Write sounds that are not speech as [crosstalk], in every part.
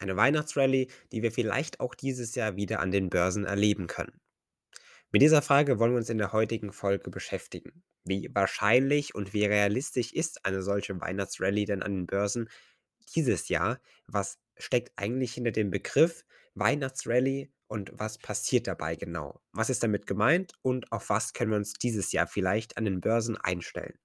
Eine Weihnachtsrallye, die wir vielleicht auch dieses Jahr wieder an den Börsen erleben können. Mit dieser Frage wollen wir uns in der heutigen Folge beschäftigen. Wie wahrscheinlich und wie realistisch ist eine solche Weihnachtsrallye denn an den Börsen dieses Jahr? Was steckt eigentlich hinter dem Begriff Weihnachtsrallye und was passiert dabei genau? Was ist damit gemeint und auf was können wir uns dieses Jahr vielleicht an den Börsen einstellen?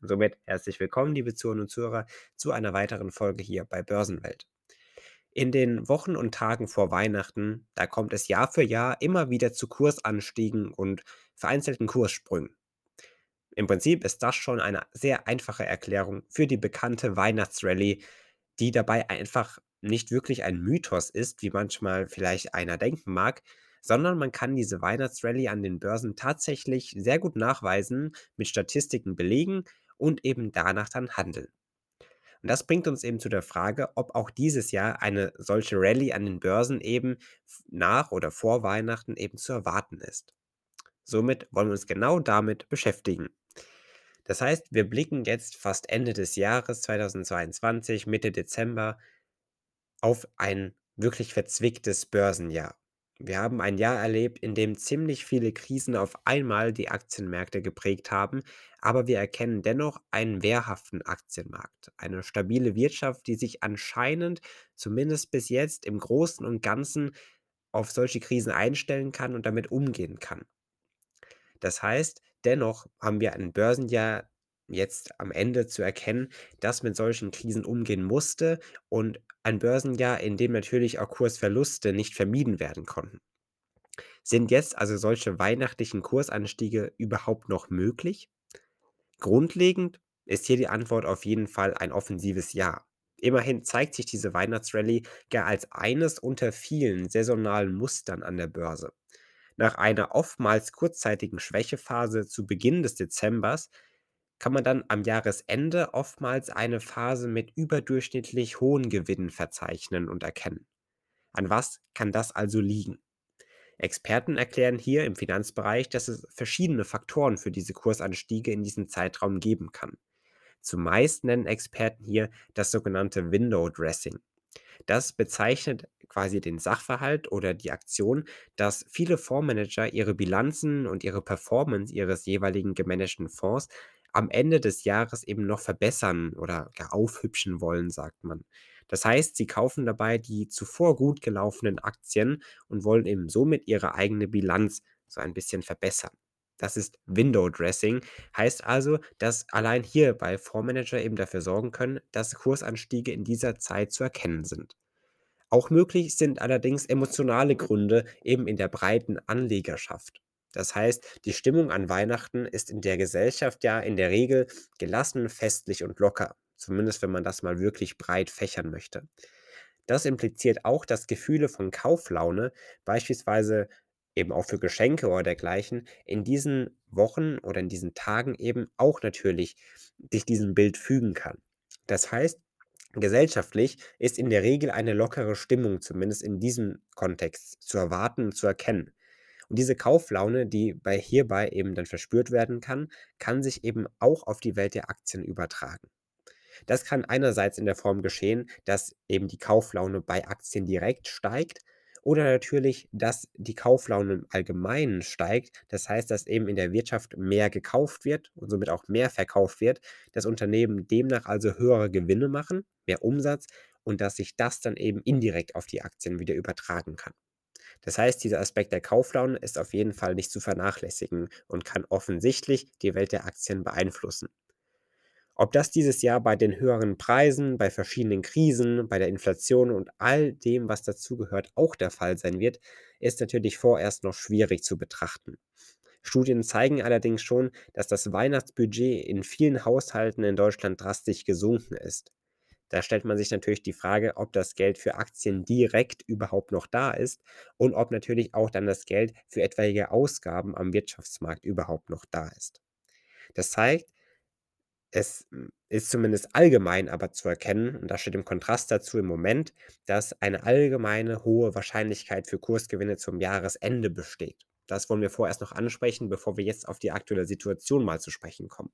Somit herzlich willkommen, liebe Zuhörer und Zuhörer, zu einer weiteren Folge hier bei Börsenwelt. In den Wochen und Tagen vor Weihnachten, da kommt es Jahr für Jahr immer wieder zu Kursanstiegen und vereinzelten Kurssprüngen. Im Prinzip ist das schon eine sehr einfache Erklärung für die bekannte Weihnachtsrallye, die dabei einfach nicht wirklich ein Mythos ist, wie manchmal vielleicht einer denken mag, sondern man kann diese Weihnachtsrallye an den Börsen tatsächlich sehr gut nachweisen, mit Statistiken belegen und eben danach dann handeln. Und das bringt uns eben zu der Frage, ob auch dieses Jahr eine solche Rallye an den Börsen eben nach oder vor Weihnachten eben zu erwarten ist. Somit wollen wir uns genau damit beschäftigen. Das heißt, wir blicken jetzt fast Ende des Jahres 2022, Mitte Dezember, auf ein wirklich verzwicktes Börsenjahr. Wir haben ein Jahr erlebt, in dem ziemlich viele Krisen auf einmal die Aktienmärkte geprägt haben, aber wir erkennen dennoch einen wehrhaften Aktienmarkt, eine stabile Wirtschaft, die sich anscheinend zumindest bis jetzt im Großen und Ganzen auf solche Krisen einstellen kann und damit umgehen kann. Das heißt, dennoch haben wir ein Börsenjahr jetzt am Ende zu erkennen, das mit solchen Krisen umgehen musste und ein Börsenjahr, in dem natürlich auch Kursverluste nicht vermieden werden konnten. Sind jetzt also solche weihnachtlichen Kursanstiege überhaupt noch möglich? Grundlegend ist hier die Antwort auf jeden Fall ein offensives Ja. Immerhin zeigt sich diese Weihnachtsrallye gar als eines unter vielen saisonalen Mustern an der Börse. Nach einer oftmals kurzzeitigen Schwächephase zu Beginn des Dezembers kann man dann am Jahresende oftmals eine Phase mit überdurchschnittlich hohen Gewinnen verzeichnen und erkennen. An was kann das also liegen? Experten erklären hier im Finanzbereich, dass es verschiedene Faktoren für diese Kursanstiege in diesem Zeitraum geben kann. Zumeist nennen Experten hier das sogenannte Window Dressing. Das bezeichnet quasi den Sachverhalt oder die Aktion, dass viele Fondsmanager ihre Bilanzen und ihre Performance ihres jeweiligen gemanagten Fonds am Ende des Jahres eben noch verbessern oder aufhübschen wollen, sagt man. Das heißt, sie kaufen dabei die zuvor gut gelaufenen Aktien und wollen eben somit ihre eigene Bilanz so ein bisschen verbessern. Das ist Window Dressing, heißt also, dass allein hier bei Fondsmanager eben dafür sorgen können, dass Kursanstiege in dieser Zeit zu erkennen sind. Auch möglich sind allerdings emotionale Gründe eben in der breiten Anlegerschaft. Das heißt, die Stimmung an Weihnachten ist in der Gesellschaft ja in der Regel gelassen, festlich und locker. Zumindest wenn man das mal wirklich breit fächern möchte. Das impliziert auch, dass Gefühle von Kauflaune, beispielsweise eben auch für Geschenke oder dergleichen, in diesen Wochen oder in diesen Tagen eben auch natürlich sich diesem Bild fügen kann. Das heißt, gesellschaftlich ist in der Regel eine lockere Stimmung, zumindest in diesem Kontext, zu erwarten und zu erkennen. Und diese Kauflaune, die bei hierbei eben dann verspürt werden kann, kann sich eben auch auf die Welt der Aktien übertragen. Das kann einerseits in der Form geschehen, dass eben die Kauflaune bei Aktien direkt steigt oder natürlich, dass die Kauflaune im Allgemeinen steigt. Das heißt, dass eben in der Wirtschaft mehr gekauft wird und somit auch mehr verkauft wird, dass Unternehmen demnach also höhere Gewinne machen, mehr Umsatz und dass sich das dann eben indirekt auf die Aktien wieder übertragen kann. Das heißt, dieser Aspekt der Kauflaune ist auf jeden Fall nicht zu vernachlässigen und kann offensichtlich die Welt der Aktien beeinflussen. Ob das dieses Jahr bei den höheren Preisen, bei verschiedenen Krisen, bei der Inflation und all dem, was dazugehört, auch der Fall sein wird, ist natürlich vorerst noch schwierig zu betrachten. Studien zeigen allerdings schon, dass das Weihnachtsbudget in vielen Haushalten in Deutschland drastisch gesunken ist. Da stellt man sich natürlich die Frage, ob das Geld für Aktien direkt überhaupt noch da ist und ob natürlich auch dann das Geld für etwaige Ausgaben am Wirtschaftsmarkt überhaupt noch da ist. Das zeigt, es hm, ist zumindest allgemein aber zu erkennen, und das steht im Kontrast dazu im Moment, dass eine allgemeine hohe Wahrscheinlichkeit für Kursgewinne zum Jahresende besteht. Das wollen wir vorerst noch ansprechen, bevor wir jetzt auf die aktuelle Situation mal zu sprechen kommen.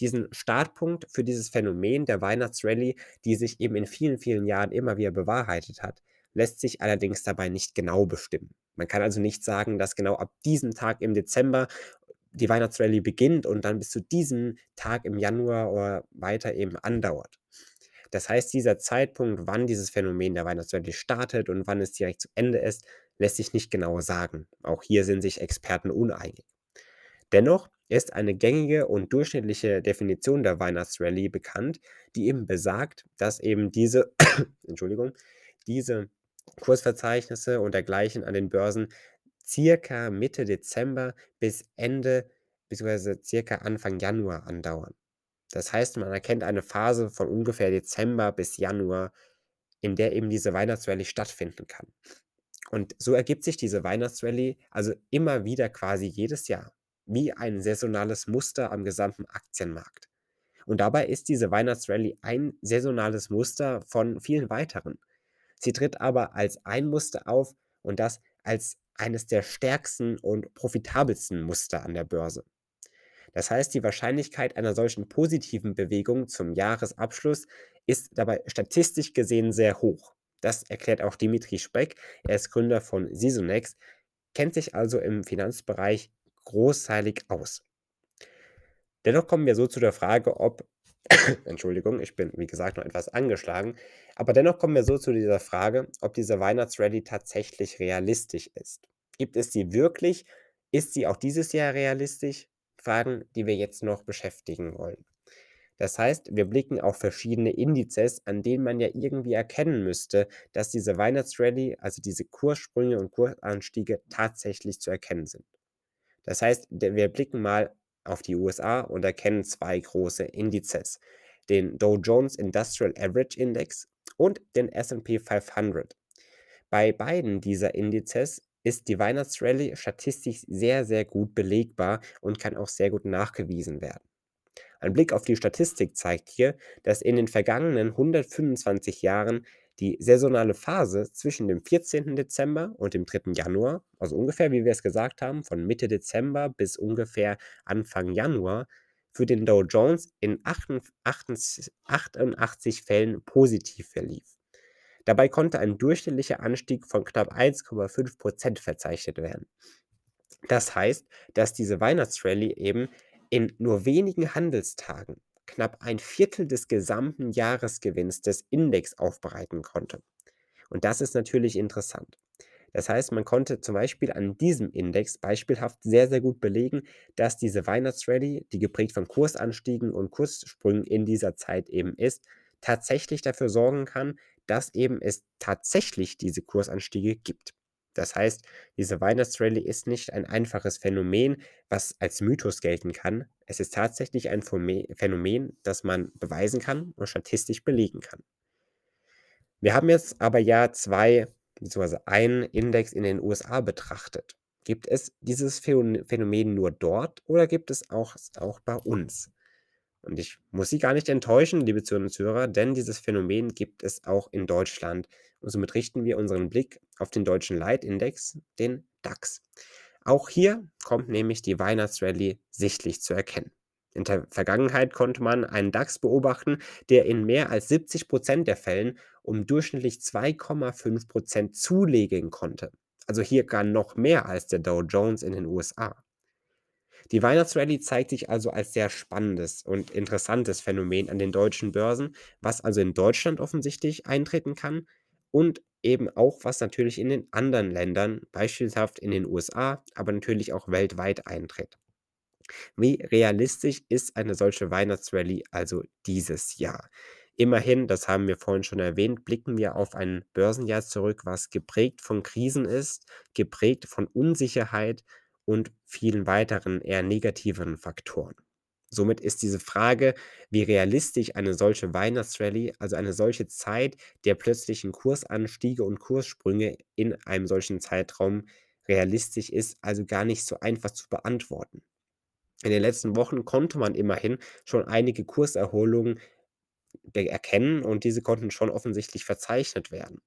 Diesen Startpunkt für dieses Phänomen der Weihnachtsrallye, die sich eben in vielen, vielen Jahren immer wieder bewahrheitet hat, lässt sich allerdings dabei nicht genau bestimmen. Man kann also nicht sagen, dass genau ab diesem Tag im Dezember die Weihnachtsrallye beginnt und dann bis zu diesem Tag im Januar oder weiter eben andauert. Das heißt, dieser Zeitpunkt, wann dieses Phänomen der Weihnachtsrallye startet und wann es direkt zu Ende ist, lässt sich nicht genau sagen. Auch hier sind sich Experten uneinig. Dennoch ist eine gängige und durchschnittliche Definition der Weihnachtsrallye bekannt, die eben besagt, dass eben diese, [coughs] Entschuldigung, diese Kursverzeichnisse und dergleichen an den Börsen circa Mitte Dezember bis Ende bzw. circa Anfang Januar andauern. Das heißt, man erkennt eine Phase von ungefähr Dezember bis Januar, in der eben diese Weihnachtsrallye stattfinden kann. Und so ergibt sich diese Weihnachtsrallye also immer wieder quasi jedes Jahr, wie ein saisonales Muster am gesamten Aktienmarkt. Und dabei ist diese Weihnachtsrallye ein saisonales Muster von vielen weiteren. Sie tritt aber als ein Muster auf und das als eines der stärksten und profitabelsten Muster an der Börse. Das heißt, die Wahrscheinlichkeit einer solchen positiven Bewegung zum Jahresabschluss ist dabei statistisch gesehen sehr hoch. Das erklärt auch Dimitri Speck, er ist Gründer von Sisonex, kennt sich also im Finanzbereich großteilig aus. Dennoch kommen wir so zu der Frage, ob [coughs] Entschuldigung, ich bin wie gesagt noch etwas angeschlagen, aber dennoch kommen wir so zu dieser Frage, ob diese Weihnachtsrallye tatsächlich realistisch ist. Gibt es sie wirklich? Ist sie auch dieses Jahr realistisch? Fragen, die wir jetzt noch beschäftigen wollen. Das heißt, wir blicken auf verschiedene Indizes, an denen man ja irgendwie erkennen müsste, dass diese Weihnachtsrallye, also diese Kurssprünge und Kursanstiege tatsächlich zu erkennen sind. Das heißt, wir blicken mal auf die USA und erkennen zwei große Indizes, den Dow Jones Industrial Average Index und den SP 500. Bei beiden dieser Indizes ist die Weihnachtsrallye statistisch sehr, sehr gut belegbar und kann auch sehr gut nachgewiesen werden. Ein Blick auf die Statistik zeigt hier, dass in den vergangenen 125 Jahren die saisonale Phase zwischen dem 14. Dezember und dem 3. Januar, also ungefähr wie wir es gesagt haben, von Mitte Dezember bis ungefähr Anfang Januar, für den Dow Jones in 88 Fällen positiv verlief. Dabei konnte ein durchschnittlicher Anstieg von knapp 1,5% verzeichnet werden. Das heißt, dass diese Weihnachtsrallye eben in nur wenigen Handelstagen knapp ein Viertel des gesamten Jahresgewinns des Index aufbereiten konnte. Und das ist natürlich interessant. Das heißt, man konnte zum Beispiel an diesem Index beispielhaft sehr, sehr gut belegen, dass diese Weihnachtsrallye, die geprägt von Kursanstiegen und Kurssprüngen in dieser Zeit eben ist, tatsächlich dafür sorgen kann, dass eben es tatsächlich diese Kursanstiege gibt. Das heißt, diese Weihnachtsrallye ist nicht ein einfaches Phänomen, was als Mythos gelten kann. Es ist tatsächlich ein Phänomen, das man beweisen kann und statistisch belegen kann. Wir haben jetzt aber ja zwei, beziehungsweise einen Index in den USA betrachtet. Gibt es dieses Phänomen nur dort oder gibt es auch, auch bei uns? Und ich muss Sie gar nicht enttäuschen, liebe Zuhörer und Zuhörer, denn dieses Phänomen gibt es auch in Deutschland. Und somit richten wir unseren Blick auf den deutschen Leitindex, den DAX. Auch hier kommt nämlich die Weihnachtsrallye sichtlich zu erkennen. In der Vergangenheit konnte man einen DAX beobachten, der in mehr als 70 Prozent der Fällen um durchschnittlich 2,5 Prozent zulegen konnte. Also hier gar noch mehr als der Dow Jones in den USA. Die Weihnachtsrallye zeigt sich also als sehr spannendes und interessantes Phänomen an den deutschen Börsen, was also in Deutschland offensichtlich eintreten kann und eben auch, was natürlich in den anderen Ländern, beispielshaft in den USA, aber natürlich auch weltweit eintritt. Wie realistisch ist eine solche Weihnachtsrallye also dieses Jahr? Immerhin, das haben wir vorhin schon erwähnt, blicken wir auf ein Börsenjahr zurück, was geprägt von Krisen ist, geprägt von Unsicherheit und vielen weiteren eher negativeren Faktoren. Somit ist diese Frage, wie realistisch eine solche Weihnachtsrallye, also eine solche Zeit der plötzlichen Kursanstiege und Kurssprünge in einem solchen Zeitraum realistisch ist, also gar nicht so einfach zu beantworten. In den letzten Wochen konnte man immerhin schon einige Kurserholungen erkennen und diese konnten schon offensichtlich verzeichnet werden.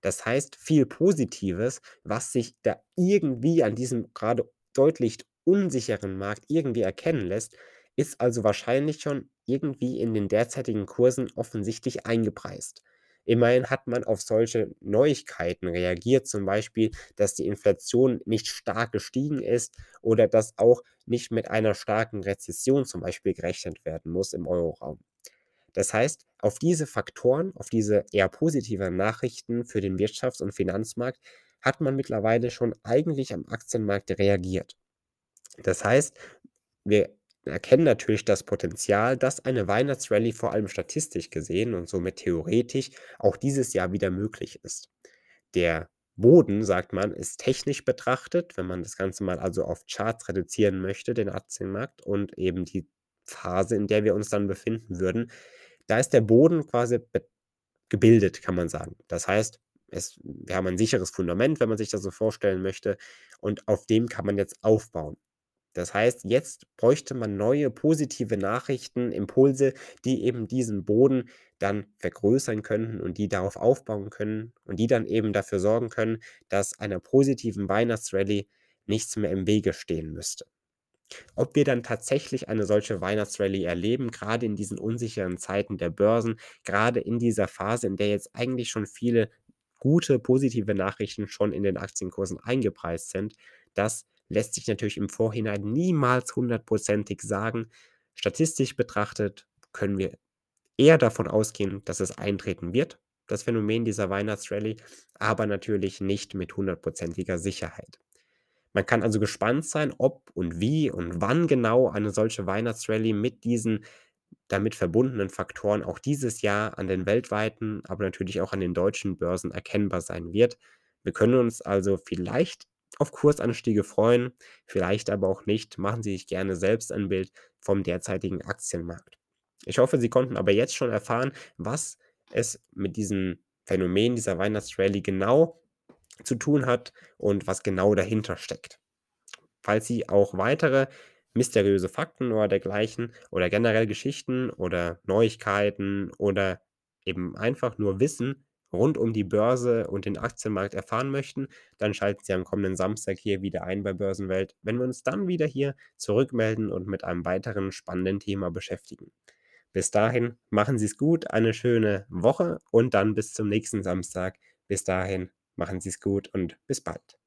Das heißt, viel Positives, was sich da irgendwie an diesem gerade deutlich unsicheren Markt irgendwie erkennen lässt, ist also wahrscheinlich schon irgendwie in den derzeitigen Kursen offensichtlich eingepreist. Immerhin hat man auf solche Neuigkeiten reagiert, zum Beispiel, dass die Inflation nicht stark gestiegen ist oder dass auch nicht mit einer starken Rezession zum Beispiel gerechnet werden muss im Euroraum. Das heißt, auf diese Faktoren, auf diese eher positiven Nachrichten für den Wirtschafts- und Finanzmarkt hat man mittlerweile schon eigentlich am Aktienmarkt reagiert. Das heißt, wir erkennen natürlich das Potenzial, dass eine Weihnachtsrallye vor allem statistisch gesehen und somit theoretisch auch dieses Jahr wieder möglich ist. Der Boden, sagt man, ist technisch betrachtet, wenn man das Ganze mal also auf Charts reduzieren möchte, den Aktienmarkt und eben die Phase, in der wir uns dann befinden würden, da ist der Boden quasi gebildet, kann man sagen. Das heißt, es wir haben ein sicheres Fundament, wenn man sich das so vorstellen möchte, und auf dem kann man jetzt aufbauen. Das heißt, jetzt bräuchte man neue positive Nachrichten, Impulse, die eben diesen Boden dann vergrößern könnten und die darauf aufbauen können und die dann eben dafür sorgen können, dass einer positiven Weihnachtsrallye nichts mehr im Wege stehen müsste. Ob wir dann tatsächlich eine solche Weihnachtsrallye erleben, gerade in diesen unsicheren Zeiten der Börsen, gerade in dieser Phase, in der jetzt eigentlich schon viele gute, positive Nachrichten schon in den Aktienkursen eingepreist sind, das lässt sich natürlich im Vorhinein niemals hundertprozentig sagen. Statistisch betrachtet können wir eher davon ausgehen, dass es eintreten wird, das Phänomen dieser Weihnachtsrallye, aber natürlich nicht mit hundertprozentiger Sicherheit. Man kann also gespannt sein, ob und wie und wann genau eine solche Weihnachtsrallye mit diesen damit verbundenen Faktoren auch dieses Jahr an den weltweiten, aber natürlich auch an den deutschen Börsen erkennbar sein wird. Wir können uns also vielleicht auf Kursanstiege freuen, vielleicht aber auch nicht. Machen Sie sich gerne selbst ein Bild vom derzeitigen Aktienmarkt. Ich hoffe, Sie konnten aber jetzt schon erfahren, was es mit diesem Phänomen dieser Weihnachtsrallye genau zu tun hat und was genau dahinter steckt. Falls Sie auch weitere mysteriöse Fakten oder dergleichen oder generell Geschichten oder Neuigkeiten oder eben einfach nur Wissen rund um die Börse und den Aktienmarkt erfahren möchten, dann schalten Sie am kommenden Samstag hier wieder ein bei Börsenwelt, wenn wir uns dann wieder hier zurückmelden und mit einem weiteren spannenden Thema beschäftigen. Bis dahin, machen Sie es gut, eine schöne Woche und dann bis zum nächsten Samstag. Bis dahin, machen Sie es gut und bis bald.